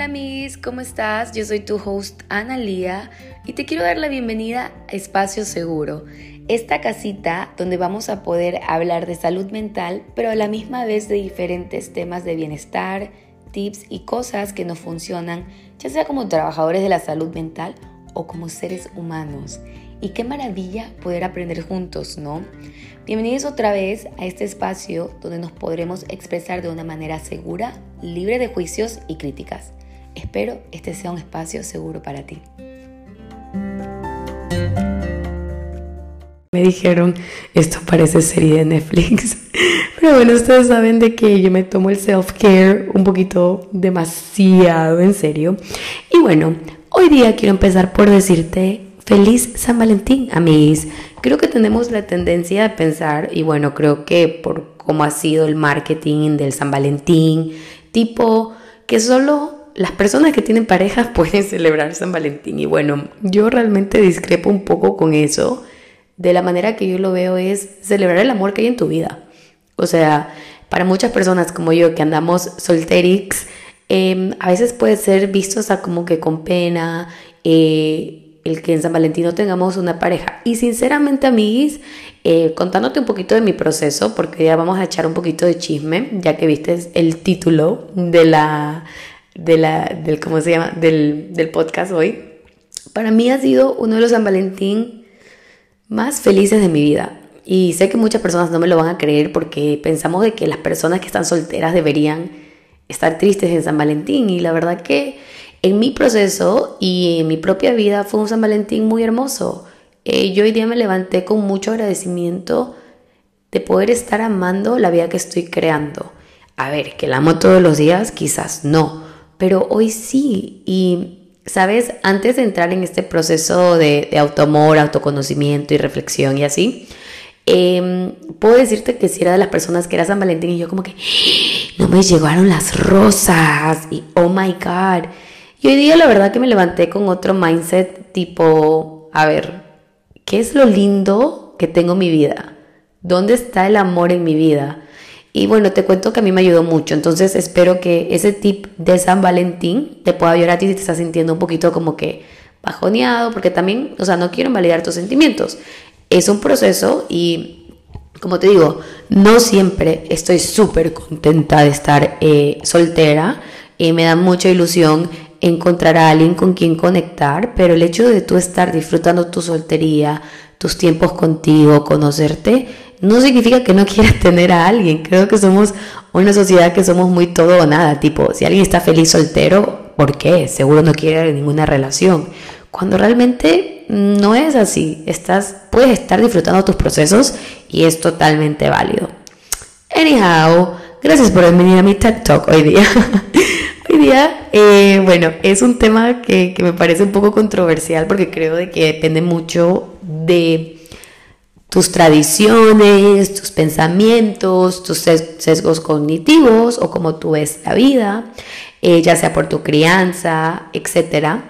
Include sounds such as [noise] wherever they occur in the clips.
Hola mis, ¿cómo estás? Yo soy tu host Ana Lía y te quiero dar la bienvenida a Espacio Seguro, esta casita donde vamos a poder hablar de salud mental, pero a la misma vez de diferentes temas de bienestar, tips y cosas que nos funcionan, ya sea como trabajadores de la salud mental o como seres humanos. Y qué maravilla poder aprender juntos, ¿no? Bienvenidos otra vez a este espacio donde nos podremos expresar de una manera segura, libre de juicios y críticas. Espero este sea un espacio seguro para ti. Me dijeron, esto parece serie de Netflix. [laughs] Pero bueno, ustedes saben de que yo me tomo el self-care un poquito demasiado en serio. Y bueno, hoy día quiero empezar por decirte feliz San Valentín, amigos. Creo que tenemos la tendencia de pensar, y bueno, creo que por cómo ha sido el marketing del San Valentín, tipo que solo las personas que tienen parejas [laughs] pueden celebrar San Valentín. Y bueno, yo realmente discrepo un poco con eso. De la manera que yo lo veo es celebrar el amor que hay en tu vida. O sea, para muchas personas como yo que andamos solterix, em, a veces puede ser visto como que con pena eh, el que en San Valentín no tengamos una pareja. Y sinceramente, amiguis, eh, contándote un poquito de mi proceso, porque ya vamos a echar un poquito de chisme, ya que viste el título de la, de la, del, ¿cómo se llama? Del, del podcast hoy. Para mí ha sido uno de los San Valentín más felices de mi vida. Y sé que muchas personas no me lo van a creer porque pensamos de que las personas que están solteras deberían estar tristes en San Valentín. Y la verdad que en mi proceso y en mi propia vida fue un San Valentín muy hermoso. Eh, yo hoy día me levanté con mucho agradecimiento de poder estar amando la vida que estoy creando. A ver, que la amo todos los días, quizás no, pero hoy sí. Y, ¿sabes? Antes de entrar en este proceso de, de autoamor, autoconocimiento y reflexión y así, em, puedo decirte que si era de las personas que era San Valentín y yo como que, no me llegaron las rosas y, oh my god. Y hoy día la verdad que me levanté con otro mindset tipo, a ver, ¿qué es lo lindo que tengo en mi vida? ¿Dónde está el amor en mi vida? Y bueno, te cuento que a mí me ayudó mucho, entonces espero que ese tip de San Valentín te pueda ayudar a ti si te estás sintiendo un poquito como que bajoneado, porque también, o sea, no quiero invalidar tus sentimientos. Es un proceso y, como te digo, no siempre estoy súper contenta de estar eh, soltera. y me da mucha ilusión encontrar a alguien con quien conectar, pero el hecho de tú estar disfrutando tu soltería, tus tiempos contigo, conocerte, no significa que no quieras tener a alguien. Creo que somos una sociedad que somos muy todo o nada. Tipo, si alguien está feliz soltero, ¿por qué? Seguro no quiere ninguna relación. Cuando realmente no es así. Estás, puedes estar disfrutando tus procesos y es totalmente válido. Anyhow, gracias por venir a mi TED Talk hoy día. [laughs] hoy día, eh, bueno, es un tema que, que me parece un poco controversial porque creo de que depende mucho de tus tradiciones, tus pensamientos, tus sesgos cognitivos o cómo tú ves la vida, eh, ya sea por tu crianza, etc.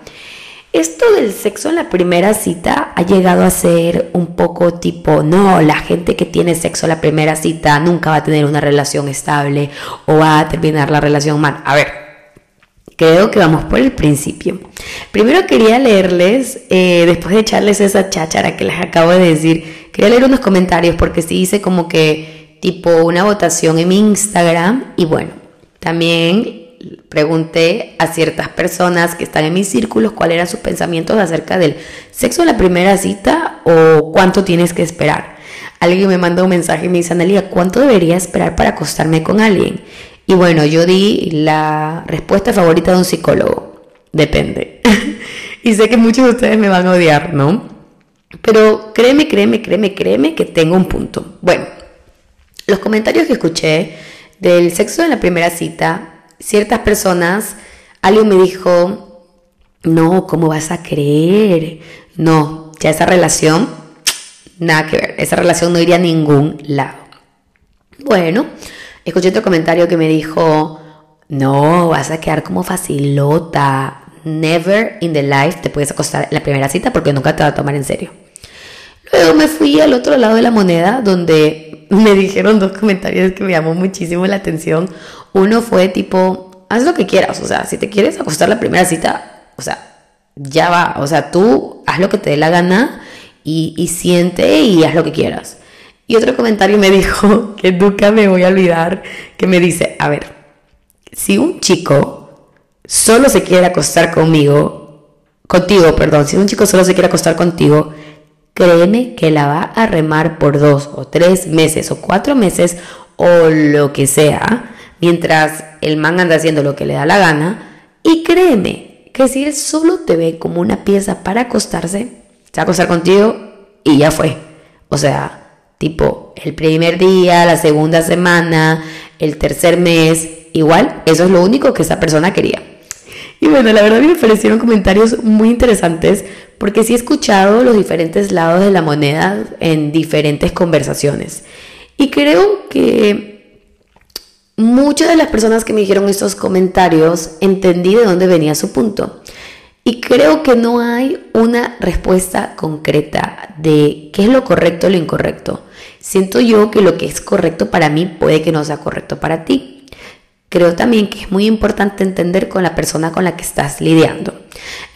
Esto del sexo en la primera cita ha llegado a ser un poco tipo, no, la gente que tiene sexo en la primera cita nunca va a tener una relación estable o va a terminar la relación mal. A ver, creo que vamos por el principio. Primero quería leerles, eh, después de echarles esa cháchara que les acabo de decir, Quería leer unos comentarios porque sí hice como que tipo una votación en mi Instagram y bueno, también pregunté a ciertas personas que están en mis círculos cuáles eran sus pensamientos acerca del sexo en la primera cita o cuánto tienes que esperar. Alguien me mandó un mensaje y me dice, Analia, ¿cuánto debería esperar para acostarme con alguien? Y bueno, yo di la respuesta favorita de un psicólogo. Depende. [laughs] y sé que muchos de ustedes me van a odiar, ¿no? Pero créeme, créeme, créeme, créeme que tengo un punto. Bueno, los comentarios que escuché del sexo en la primera cita, ciertas personas, alguien me dijo, no, ¿cómo vas a creer? No, ya esa relación, nada que ver, esa relación no iría a ningún lado. Bueno, escuché otro comentario que me dijo, no, vas a quedar como facilota, never in the life te puedes acostar en la primera cita porque nunca te va a tomar en serio. Luego me fui al otro lado de la moneda donde [laughs] me dijeron dos comentarios que me llamó muchísimo la atención. Uno fue tipo, haz lo que quieras, o sea, si te quieres acostar la primera cita, o sea, ya va, o sea, tú haz lo que te dé la gana y, y siente y haz lo que quieras. Y otro comentario me [laughs] dijo, que nunca me voy a olvidar, que me dice, a ver, si un chico solo se quiere acostar conmigo, contigo, perdón, si un chico solo se quiere acostar contigo, créeme que la va a remar por dos o tres meses o cuatro meses o lo que sea, mientras el man anda haciendo lo que le da la gana. Y créeme que si él solo te ve como una pieza para acostarse, se va a acostar contigo y ya fue. O sea, tipo, el primer día, la segunda semana, el tercer mes, igual, eso es lo único que esa persona quería. Y bueno, la verdad me parecieron comentarios muy interesantes porque sí he escuchado los diferentes lados de la moneda en diferentes conversaciones. Y creo que muchas de las personas que me dijeron estos comentarios entendí de dónde venía su punto. Y creo que no hay una respuesta concreta de qué es lo correcto o lo incorrecto. Siento yo que lo que es correcto para mí puede que no sea correcto para ti. Creo también que es muy importante entender con la persona con la que estás lidiando.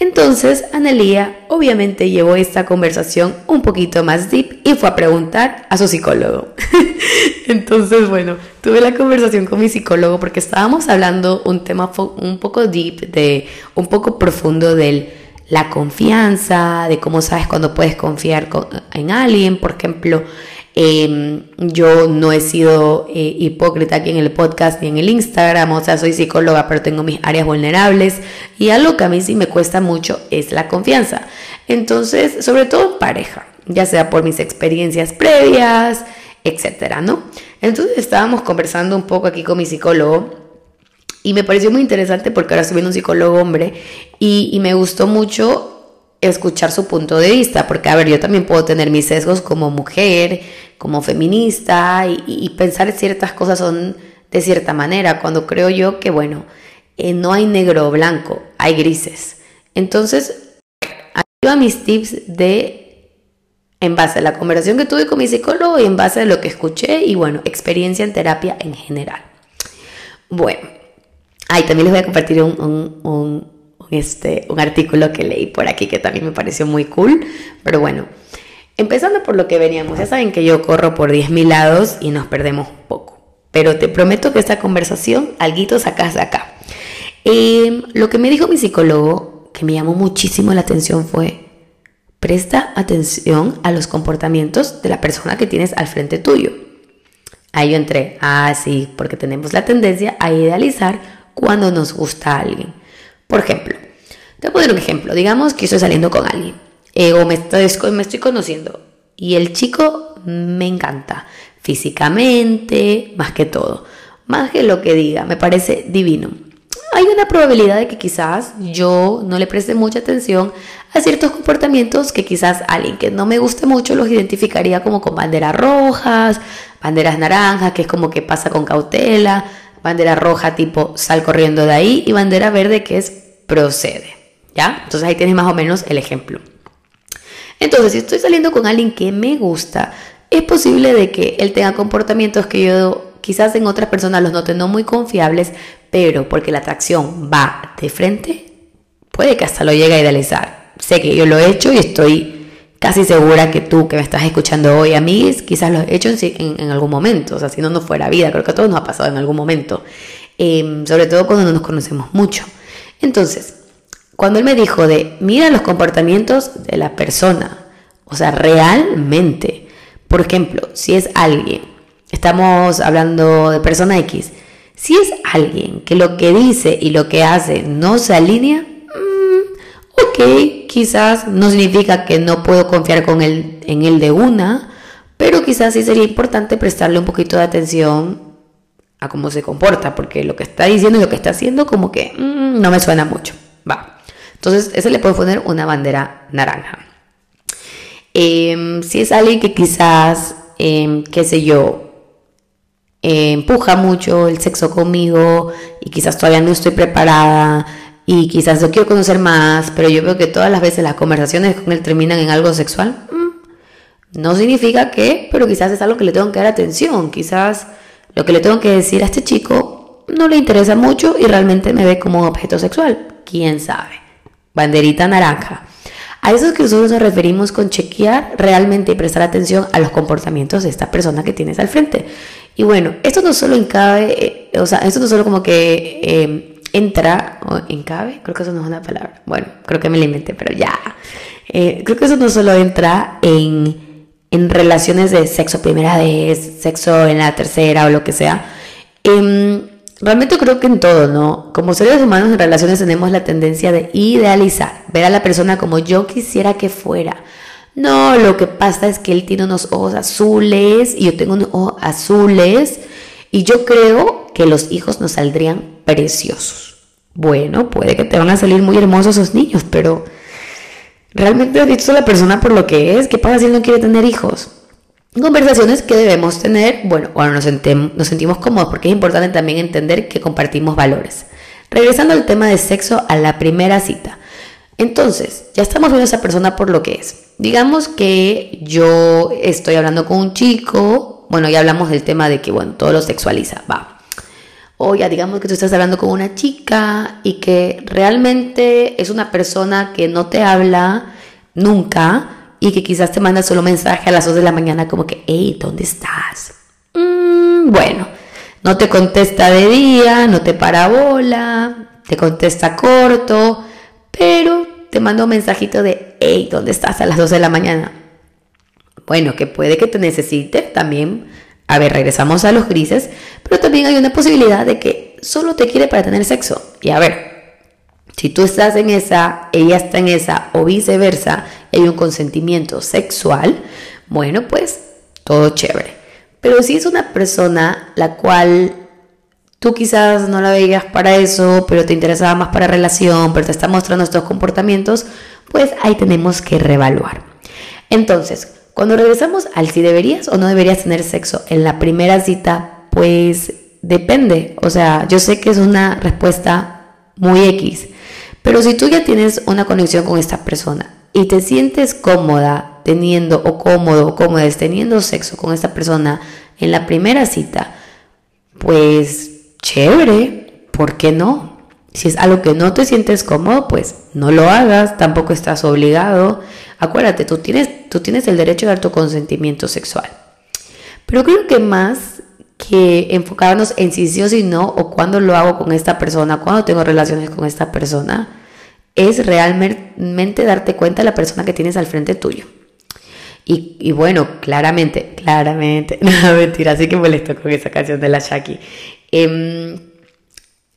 Entonces, Analía obviamente llevó esta conversación un poquito más deep y fue a preguntar a su psicólogo. [laughs] Entonces, bueno, tuve la conversación con mi psicólogo porque estábamos hablando un tema un poco deep, de un poco profundo de la confianza, de cómo sabes cuando puedes confiar en alguien, por ejemplo, Em, yo no he sido eh, hipócrita aquí en el podcast ni en el Instagram, o sea, soy psicóloga, pero tengo mis áreas vulnerables y algo que a mí sí me cuesta mucho es la confianza. Entonces, sobre todo pareja, ya sea por mis experiencias previas, etcétera, ¿no? Entonces estábamos conversando un poco aquí con mi psicólogo y me pareció muy interesante porque ahora estoy viendo un psicólogo hombre y, y me gustó mucho escuchar su punto de vista, porque a ver, yo también puedo tener mis sesgos como mujer, como feminista y, pensar ciertas cosas son de cierta manera, cuando creo yo que, bueno, eh, no hay negro o blanco, hay grises. Entonces, aquí a mis tips de en base a la conversación que tuve con mi psicólogo y en base a lo que escuché y bueno, experiencia en terapia en general. Bueno, ahí también les voy a compartir un este, un artículo que leí por aquí que también me pareció muy cool. Pero bueno, empezando por lo que veníamos, ya saben que yo corro por 10.000 lados y nos perdemos poco. Pero te prometo que esta conversación, alguito sacas de acá. Em, lo que me dijo mi psicólogo, que me llamó muchísimo la atención, fue, presta atención a los comportamientos de la persona que tienes al frente tuyo. Ahí yo entré, ah, sí, porque tenemos la tendencia a idealizar cuando nos gusta alguien. Por ejemplo, te voy a poner un ejemplo. Digamos que estoy saliendo con alguien eh, o me estoy, me estoy conociendo y el chico me encanta físicamente, más que todo, más que lo que diga, me parece divino. Hay una probabilidad de que quizás yo no le preste mucha atención a ciertos comportamientos que quizás alguien que no me guste mucho los identificaría como con banderas rojas, banderas naranjas, que es como que pasa con cautela, bandera roja tipo sal corriendo de ahí y bandera verde que es procede. ¿Ya? Entonces ahí tienes más o menos el ejemplo. Entonces, si estoy saliendo con alguien que me gusta, es posible de que él tenga comportamientos que yo quizás en otras personas los note no muy confiables, pero porque la atracción va de frente, puede que hasta lo llegue a idealizar. Sé que yo lo he hecho y estoy casi segura que tú que me estás escuchando hoy, a mí quizás lo he hecho en, algún momento, o sea, si no, no fuera vida, creo que a todos nos ha pasado en algún momento, em, sobre todo cuando no nos conocemos mucho. Entonces, cuando él me dijo de, mira los comportamientos de la persona, o sea, realmente, por ejemplo, si es alguien, estamos hablando de persona X, si es alguien que lo que dice y lo que hace no se alinea, ok, Quizás no significa que no puedo confiar con él, en él de una, pero quizás sí sería importante prestarle un poquito de atención a cómo se comporta, porque lo que está diciendo y lo que está haciendo como que mm, no me suena mucho. Va. Entonces, ese le puedo poner una bandera naranja. Em, si es alguien que quizás, em, qué sé yo, empuja mucho el sexo conmigo y quizás todavía no estoy preparada, y quizás yo quiero conocer más, pero yo veo que todas las veces las conversaciones con él terminan en algo sexual. Mm, no significa que, pero quizás es algo que le tengo que dar atención. Quizás lo que le tengo que decir a este chico no le interesa mucho y realmente me ve como un objeto sexual. ¿Quién sabe? Banderita naranja. A eso es que nosotros nos referimos con chequear realmente y prestar atención a los comportamientos de esta persona que tienes al frente. Y bueno, esto no solo encabe, eh, o sea, esto no solo como que eh, entra, o encabe, creo que eso no es una palabra, bueno, creo que me la inventé, pero ya. Eh, creo que eso no solo entra en, en relaciones de sexo primera vez, sexo en la tercera o lo que sea. Em, realmente creo que en todo, ¿no? Como seres humanos en relaciones tenemos la tendencia de idealizar, ver a la persona como yo quisiera que fuera. No, lo que pasa es que él tiene unos ojos azules y yo tengo unos ojos azules y yo creo que los hijos nos saldrían preciosos. Bueno, puede que te van a salir muy hermosos esos niños, pero ¿realmente has visto a la persona por lo que es? ¿Qué pasa si él no quiere tener hijos? Conversaciones que debemos tener, bueno, cuando nos, nos sentimos cómodos, porque es importante también entender que compartimos valores. Regresando al tema de sexo a la primera cita. Entonces, ya estamos viendo a esa persona por lo que es. Digamos que yo estoy hablando con un chico, bueno, ya hablamos del tema de que, bueno, todo lo sexualiza, va. O ya digamos que tú estás hablando con una chica y que realmente es una persona que no te habla nunca y que quizás te manda solo mensaje a las 2 de la mañana como que, hey, ¿dónde estás? Mm, bueno, no te contesta de día, no te para bola, te contesta corto pero te mando un mensajito de, hey, ¿dónde estás a las 2 de la mañana? Bueno, que puede que te necesite también. A ver, regresamos a los grises, pero también hay una posibilidad de que solo te quiere para tener sexo. Y a ver, si tú estás en esa, ella está en esa, o viceversa, hay un consentimiento sexual, bueno, pues todo chévere. Pero si es una persona la cual Tú quizás no la veías para eso, pero te interesaba más para relación, pero te está mostrando estos comportamientos, pues ahí tenemos que reevaluar. Entonces, cuando regresamos al si deberías o no deberías tener sexo en la primera cita, pues depende. O sea, yo sé que es una respuesta muy X, pero si tú ya tienes una conexión con esta persona y te sientes cómoda teniendo o cómodo o teniendo sexo con esta persona en la primera cita, pues chévere, ¿por qué no? Si es algo que no te sientes cómodo, pues no lo hagas, tampoco estás obligado. Acuérdate, tú tienes, tú tienes el derecho a dar tu consentimiento sexual. Pero creo que más que enfocarnos en si sí o si no, o cuándo lo hago con esta persona, cuándo tengo relaciones con esta persona, es realmente darte cuenta de la persona que tienes al frente tuyo. Y, bueno, claramente, claramente, [laughs] no mentira, así que molesto con esa canción de la Shaki. Em,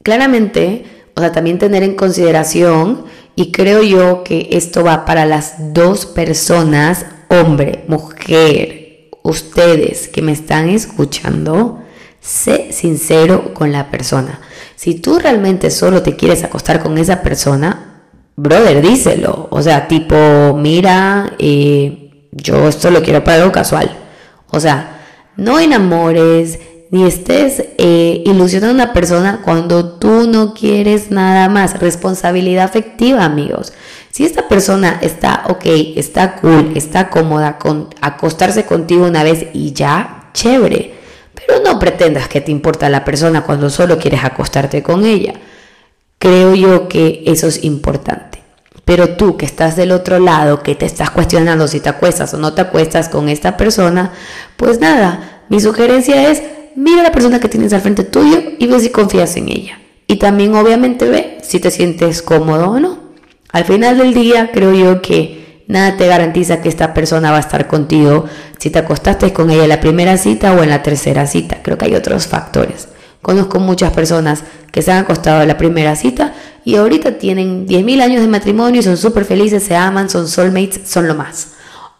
claramente, o sea, también tener en consideración, y creo yo que esto va para las dos personas, hombre, mujer, ustedes que me están escuchando, sé sincero con la persona. Si tú realmente solo te quieres acostar con esa persona, brother, díselo. O sea, tipo, mira, eh, yo esto lo quiero para algo casual. O sea, no enamores, ni estés eh, ilusionando a una persona cuando tú no quieres nada más. Responsabilidad afectiva, amigos. Si esta persona está ok, está cool, está cómoda con acostarse contigo una vez y ya, chévere. Pero no pretendas que te importa la persona cuando solo quieres acostarte con ella. Creo yo que eso es importante. Pero tú que estás del otro lado, que te estás cuestionando si te acuestas o no te acuestas con esta persona, pues nada, mi sugerencia es mira a la persona que tienes al frente tuyo y ve si confías en ella. Y también obviamente ve si te sientes cómodo o no. Al final del día creo yo que nada te garantiza que esta persona va a estar contigo si te acostaste con ella en la primera cita o en la tercera cita. Creo que hay otros factores. Conozco muchas personas que se han acostado en la primera cita y ahorita tienen 10.000 años de matrimonio y son súper felices, se aman, son soulmates, son lo más.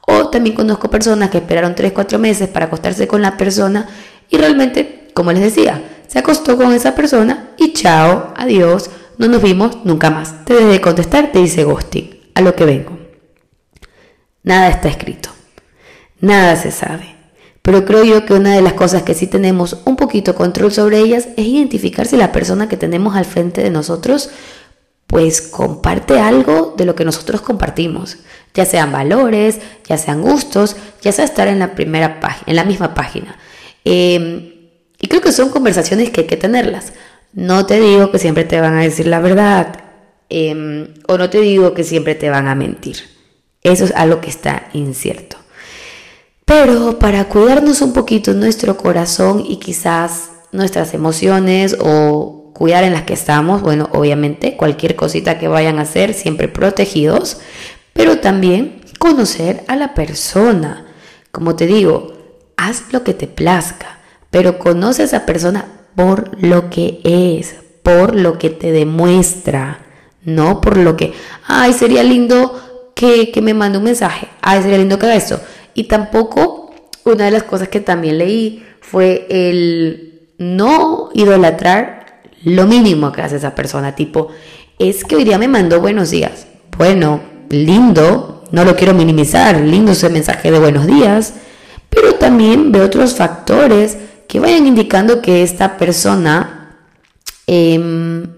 O también conozco personas que esperaron 3, 4 meses para acostarse con la persona y realmente, como les decía, se acostó con esa persona y chao, adiós, no nos vimos nunca más. Te dejé de contestar, te dice ghosting. A lo que vengo. Nada está escrito. Nada se sabe. Pero creo yo que una de las cosas que sí tenemos un poquito control sobre ellas es identificar si la persona que tenemos al frente de nosotros pues comparte algo de lo que nosotros compartimos, ya sean valores, ya sean gustos, ya sea estar en la primera página, en la misma página. Em, y creo que son conversaciones que hay que tenerlas. No te digo que siempre te van a decir la verdad em, o no te digo que siempre te van a mentir. Eso es algo que está incierto. Pero para cuidarnos un poquito nuestro corazón y quizás nuestras emociones o cuidar en las que estamos, bueno, obviamente cualquier cosita que vayan a hacer, siempre protegidos, pero también conocer a la persona. Como te digo, haz lo que te plazca, pero conoce a esa persona por lo que es, por lo que te demuestra, no por lo que, ay, sería lindo que, que me mande un mensaje, ay, sería lindo que haga esto. Y tampoco, una de las cosas que también leí fue el no idolatrar lo mínimo que hace esa persona, tipo, es que hoy día me mandó buenos días. Bueno, lindo, no lo quiero minimizar, lindo ese mensaje de buenos días, pero también ve otros factores que vayan indicando que esta persona em,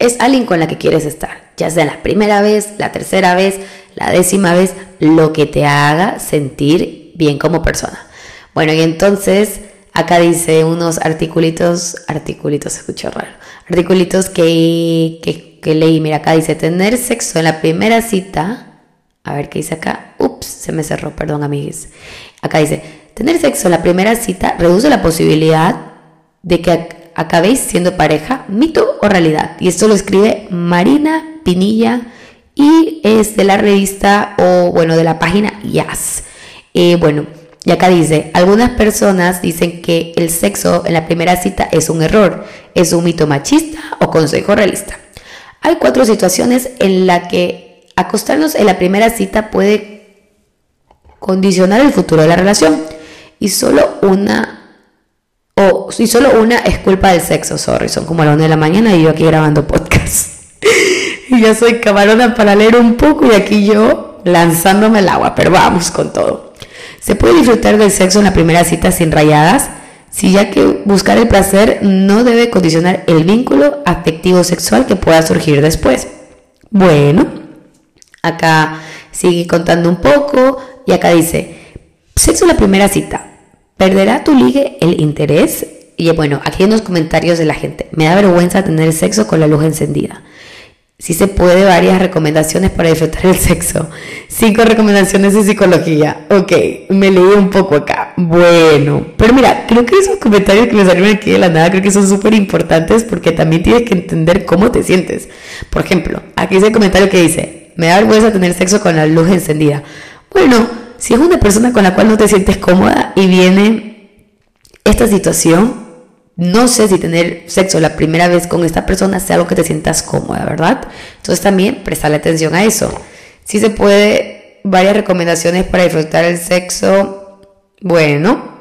es alguien con la que quieres estar, ya sea la primera vez, la tercera vez, la décima vez, lo que te haga sentir bien como persona. Bueno, y entonces acá dice unos articulitos, articulitos, escucho raro, articulitos que leí, mira, acá dice tener sexo en la primera cita, a ver qué dice acá, ups, se me cerró, perdón amigues, acá dice, Tener sexo en la primera cita reduce la posibilidad de que acabéis siendo pareja, mito o realidad. Y esto lo escribe Marina Pinilla y es de la revista o bueno, de la página Yas. Eh, bueno, y acá dice, algunas personas dicen que el sexo en la primera cita es un error, es un mito machista o consejo realista. Hay cuatro situaciones en las que acostarnos en la primera cita puede condicionar el futuro de la relación y solo una o y solo una es culpa del sexo, sorry, son como a las 1 de la mañana y yo aquí grabando podcast. [laughs] y ya soy camarona para leer un poco y aquí yo lanzándome el agua, pero vamos con todo. Se puede disfrutar del sexo en la primera cita sin rayadas, si ya que buscar el placer no debe condicionar el vínculo afectivo sexual que pueda surgir después. Bueno, acá sigue contando un poco y acá dice, sexo en la primera cita. ¿Perderá tu ligue el interés? Y bueno, aquí hay unos comentarios de la gente. Me da vergüenza tener sexo con la luz encendida. Si se puede, varias recomendaciones para disfrutar el sexo. Cinco recomendaciones de psicología. Ok, me leí un poco acá. Bueno, pero mira, creo que esos comentarios que me salieron aquí de la nada, creo que son súper importantes porque también tienes que entender cómo te sientes. Por ejemplo, aquí dice el comentario que dice, me da vergüenza tener sexo con la luz encendida. Bueno, si es una persona con la cual no te sientes cómoda y viene esta situación, no sé si tener sexo la primera vez con esta persona sea algo que te sientas cómoda, ¿verdad? Entonces también prestarle atención a eso. Si se puede, varias recomendaciones para disfrutar el sexo. Bueno,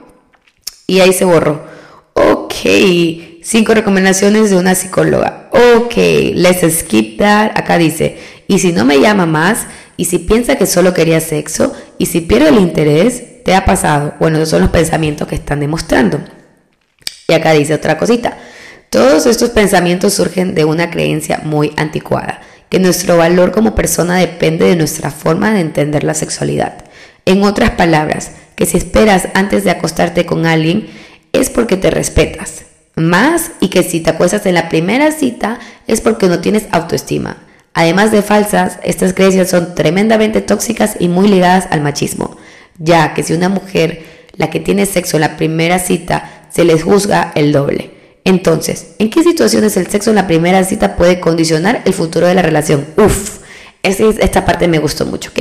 y ahí se borró. Ok, cinco recomendaciones de una psicóloga. Ok, let's skip that. Acá dice, y si no me llama más, y si piensa que solo quería sexo, y si pierde el interés, te ha pasado. Bueno, esos son los pensamientos que están demostrando. Y acá dice otra cosita. Todos estos pensamientos surgen de una creencia muy anticuada, que nuestro valor como persona depende de nuestra forma de entender la sexualidad. En otras palabras, que si esperas antes de acostarte con alguien es porque te respetas. Más y que si te acuestas en la primera cita es porque no tienes autoestima. Además de falsas, estas creencias son tremendamente tóxicas y muy ligadas al machismo, ya que si una mujer, la que tiene sexo en la primera cita, se les juzga el doble. Entonces, ¿en qué situaciones el sexo en la primera cita puede condicionar el futuro de la relación? Uf, esta parte me gustó mucho.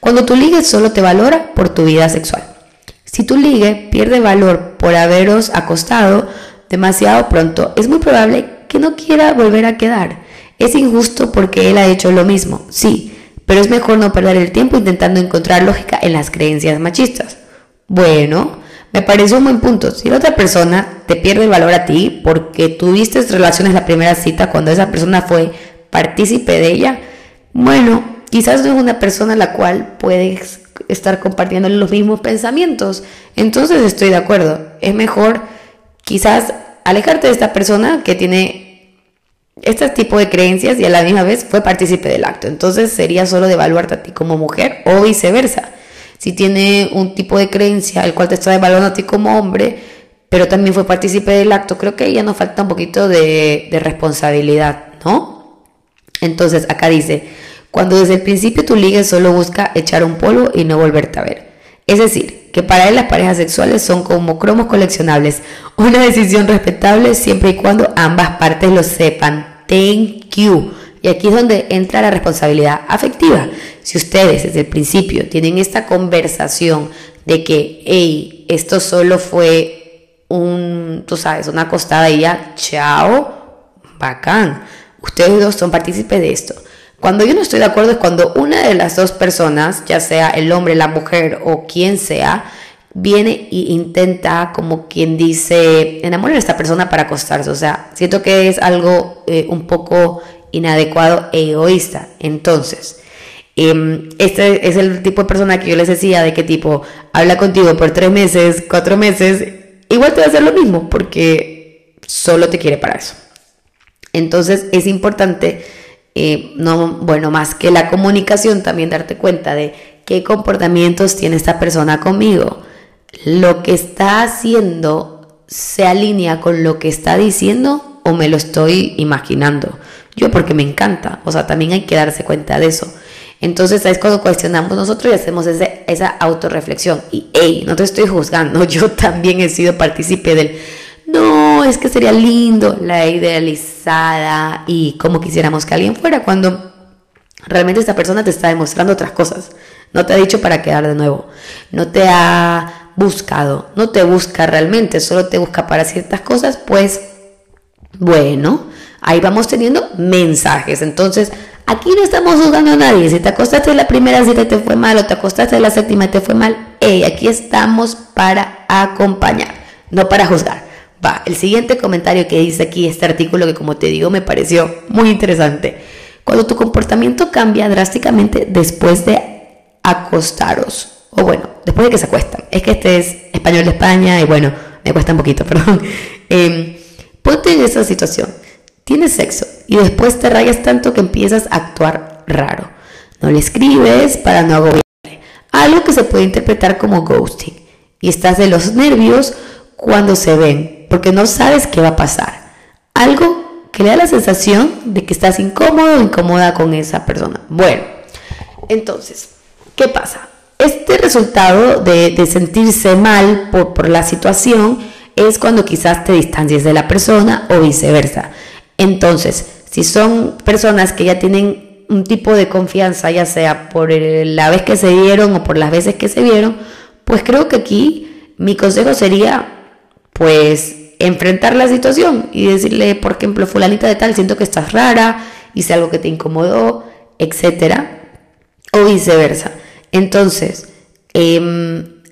Cuando tu ligue solo te valora por tu vida sexual. Si tu ligue pierde valor por haberos acostado demasiado pronto, es muy probable que no quiera volver a quedar. Es injusto porque él ha hecho lo mismo, sí, pero es mejor no perder el tiempo intentando encontrar lógica en las creencias machistas. Bueno, me parece un buen punto. Si la otra persona te pierde el valor a ti porque tuviste relaciones la primera cita cuando esa persona fue partícipe de ella, bueno, quizás no es una persona a la cual puedes estar compartiendo los mismos pensamientos. Entonces estoy de acuerdo. Es mejor quizás alejarte de esta persona que tiene este tipo de creencias y a la misma vez fue partícipe del acto. Entonces sería solo de a ti como mujer o viceversa. Si tiene un tipo de creencia el cual te está evaluando a ti como hombre, pero también fue partícipe del acto, creo que ella nos falta un poquito de, de responsabilidad, ¿no? Entonces acá dice, cuando desde el principio tu ligue solo busca echar un polvo y no volverte a ver. Es decir, que para él las parejas sexuales son como cromos coleccionables, una decisión respetable siempre y cuando ambas partes lo sepan. Thank you. Y aquí es donde entra la responsabilidad afectiva. Si ustedes desde el principio tienen esta conversación de que, hey, esto solo fue un, tú sabes, una acostada y ya, chao, bacán. Ustedes dos son partícipes de esto. Cuando yo no estoy de acuerdo es cuando una de las dos personas, ya sea el hombre, la mujer o quien sea, viene e intenta, como quien dice, enamorar a esta persona para acostarse. O sea, siento que es algo eh, un poco inadecuado e egoísta. Entonces, em, este es el tipo de persona que yo les decía de qué tipo habla contigo por tres meses, cuatro meses, igual te va a hacer lo mismo porque solo te quiere para eso. Entonces es importante eh, no, bueno, más que la comunicación, también darte cuenta de qué comportamientos tiene esta persona conmigo. Lo que está haciendo se alinea con lo que está diciendo o me lo estoy imaginando. Yo porque me encanta, o sea, también hay que darse cuenta de eso. Entonces es cuando cuestionamos nosotros y hacemos esa autorreflexión. Y, hey, no te estoy juzgando, [laughs] yo también he sido partícipe del no, es que sería lindo la idealizada y como quisiéramos que alguien fuera cuando realmente esta persona te está demostrando otras cosas. No te ha dicho para quedar de nuevo. No te ha buscado. No te busca realmente. Solo te busca para ciertas cosas. Pues bueno, ahí vamos teniendo mensajes. Entonces, aquí no estamos juzgando a nadie. Si te acostaste la primera cita te fue mal o te acostaste la séptima y te fue mal, hey, aquí estamos para acompañar, no para juzgar. Va, el siguiente comentario que dice aquí este artículo que como te digo me pareció muy interesante. Cuando tu comportamiento cambia drásticamente después de acostaros, o bueno, después de que se acuestan. Es que este es español de España y bueno, me cuesta un poquito, [laughs] perdón. Eh, ponte en esa situación. Tienes sexo y después te rayas tanto que empiezas a actuar raro. No le escribes para no agobiarle. Algo que se puede interpretar como ghosting. Y estás de los nervios cuando se ven porque no sabes qué va a pasar. Algo que le da la sensación de que estás incómodo o incómoda con esa persona. Bueno, entonces, ¿qué pasa? Este resultado de, sentirse mal por, por la situación es cuando quizás te distancies de la persona o viceversa. Entonces, si son personas que ya tienen un tipo de confianza, ya sea por la vez que se vieron o por las veces que se vieron, pues creo que aquí mi consejo sería, pues, enfrentar la situación y decirle, por ejemplo, fulanita de tal, siento que estás rara, hice algo que te incomodó, etcétera, o viceversa. Entonces, em,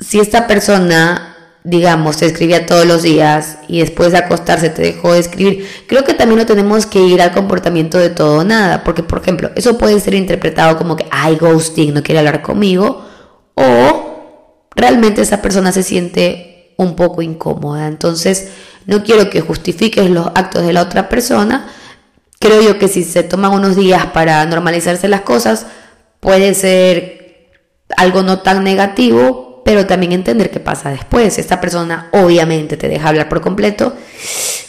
si esta persona, digamos, te escribía todos los días y después de acostarse te dejó de escribir, creo que también no tenemos que ir al comportamiento de todo o nada, porque, por ejemplo, eso puede ser interpretado como que, ay, ghosting, no quiere hablar conmigo, o realmente esa persona se siente un poco incómoda. Entonces, no quiero que justifiques los actos de la otra persona. Creo yo que si se toman unos días para normalizarse las cosas, puede ser algo no tan negativo, pero también entender qué pasa después. Esta persona obviamente te deja hablar por completo.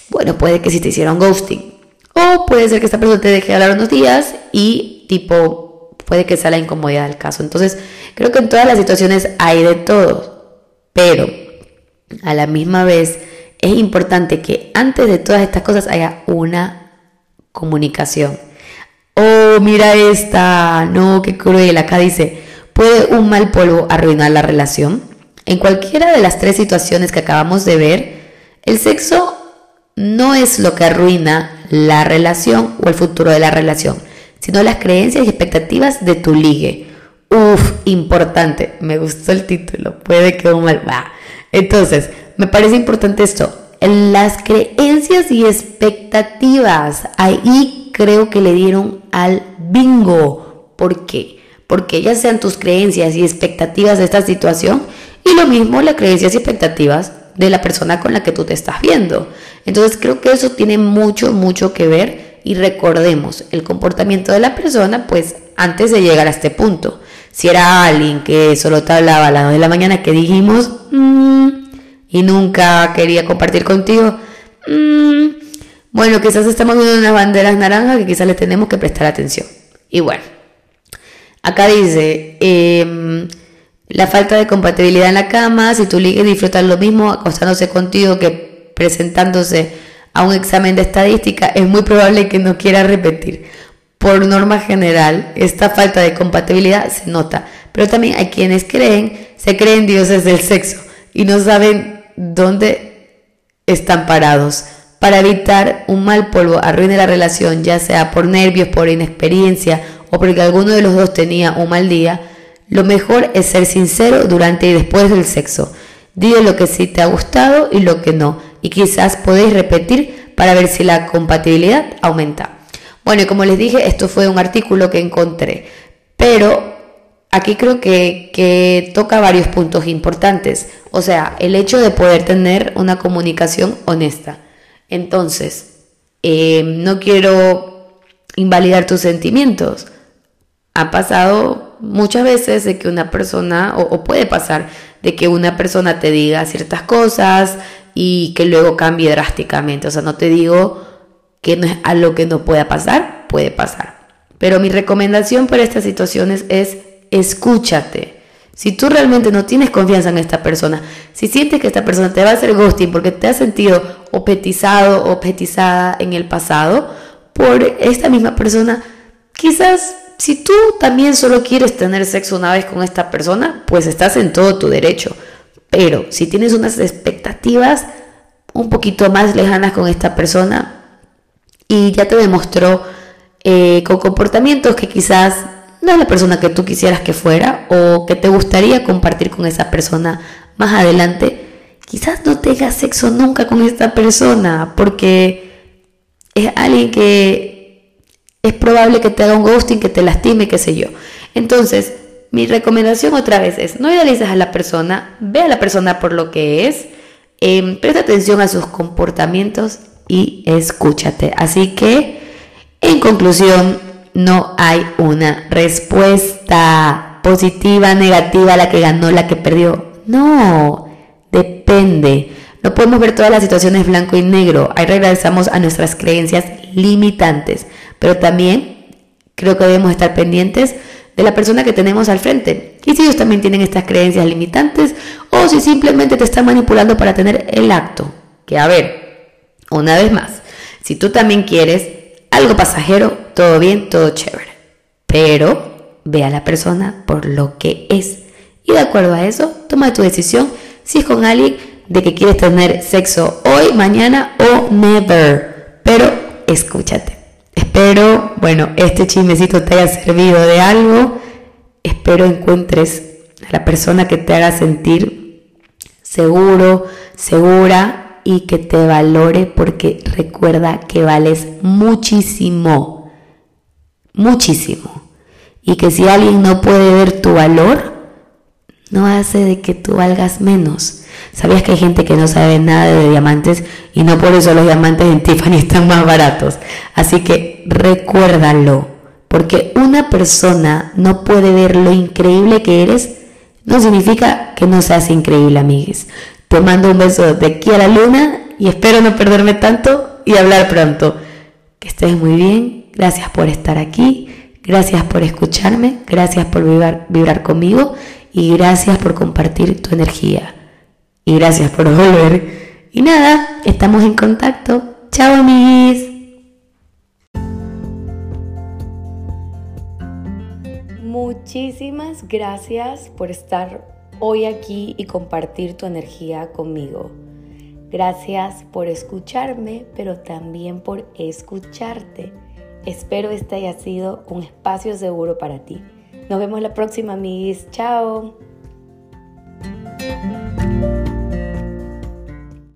Bueno, puede que si te hicieron ghosting. O puede ser que esta persona te deje hablar unos días y tipo, puede que sea la incomodidad del caso. Entonces, creo que en todas las situaciones hay de todo. Pero a la misma vez es importante que antes de todas estas cosas haya una comunicación. Oh, mira esta, no, qué cruel. Acá dice, ¿puede un mal polvo arruinar la relación? En cualquiera de las tres situaciones que acabamos de ver, el sexo no es lo que arruina la relación o el futuro de la relación, sino las creencias y expectativas de tu ligue. Uf, importante. Me gustó el título. Puede que un mal. va entonces, me parece importante esto. Las creencias y expectativas, ahí creo que le dieron al bingo. ¿Por qué? Porque ya sean tus creencias y expectativas de esta situación y lo mismo las creencias y expectativas de la persona con la que tú te estás viendo. Entonces creo que eso tiene mucho, mucho que ver y recordemos el comportamiento de la persona pues antes de llegar a este punto. Si era alguien que solo te hablaba a las 2 de la mañana que dijimos, mm, y nunca quería compartir contigo, mm, bueno, quizás estamos viendo unas banderas naranjas que quizás le tenemos que prestar atención. Y bueno, acá dice, em, la falta de compatibilidad en la cama, si tú ligues disfrutas lo mismo acostándose contigo que presentándose a un examen de estadística, es muy probable que no quiera repetir. Por norma general, esta falta de compatibilidad se nota, pero también hay quienes creen, se creen dioses del sexo y no saben dónde están parados. Para evitar un mal polvo arruine la relación, ya sea por nervios, por inexperiencia o porque alguno de los dos tenía un mal día, lo mejor es ser sincero durante y después del sexo. Dile lo que sí te ha gustado y lo que no, y quizás podéis repetir para ver si la compatibilidad aumenta. Bueno, y como les dije, esto fue un artículo que encontré, pero aquí creo que, toca varios puntos importantes. O sea, el hecho de poder tener una comunicación honesta. Entonces, eh, no quiero invalidar tus sentimientos. Ha pasado muchas veces de que una persona, o, puede pasar, de que una persona te diga ciertas cosas y que luego cambie drásticamente. O sea, no te digo que no es algo que no pueda pasar, puede pasar. Pero mi recomendación para estas situaciones es escúchate. Si tú realmente no tienes confianza en esta persona, si sientes que esta persona te va a hacer ghosting porque te has sentido objetizado objetizada en el pasado por esta misma persona, quizás si tú también solo quieres tener sexo una vez con esta persona, pues estás en todo tu derecho. Pero si tienes unas expectativas un poquito más lejanas con esta persona y ya te demostró eh, con comportamientos que quizás no es la persona que tú quisieras que fuera o que te gustaría compartir con esa persona más adelante, quizás no tengas sexo nunca con esta persona porque es alguien que es probable que te haga un ghosting, que te lastime, qué sé yo. Entonces, mi recomendación otra vez es, no idealices a la persona, ve a la persona por lo que es, eh, presta atención a sus comportamientos y escúchate. Así que, en conclusión, no hay una respuesta positiva, negativa, la que ganó, la que perdió. No, depende. No podemos ver todas las situaciones blanco y negro. Ahí regresamos a nuestras creencias limitantes. Pero también creo que debemos estar pendientes de la persona que tenemos al frente. Y si ellos también tienen estas creencias limitantes o si simplemente te están manipulando para tener el acto. Que a ver, una vez más, si tú también quieres algo pasajero, todo bien, todo chévere. Pero ve a la persona por lo que es. Y de acuerdo a eso, toma tu decisión si es con alguien de que quieres tener sexo hoy, mañana o never. Pero escúchate. Espero, bueno, este chismecito te haya servido de algo. Espero encuentres a la persona que te haga sentir seguro, segura y que te valore porque recuerda que vales muchísimo, muchísimo. Y que si alguien no puede ver tu valor, no hace de que tú valgas menos. ¿Sabías que hay gente que no sabe nada de diamantes y no por eso los diamantes en Tiffany [laughs] están más baratos? Así que recuérdalo, porque una persona no puede ver lo increíble que eres, no significa que no seas increíble, amigues. Te mando un beso de aquí a la luna y espero no perderme tanto y hablar pronto. Que estés muy bien. Gracias por estar aquí. Gracias por escucharme. Gracias por vibrar, conmigo. Y gracias por compartir tu energía. Y gracias por volver. Y nada, estamos en contacto. Chao, amiguis. Muchísimas gracias por estar hoy aquí y compartir tu energía conmigo. Gracias por escucharme, pero también por escucharte. Espero este haya sido un espacio seguro para ti. Nos vemos la próxima, amigos. Chao.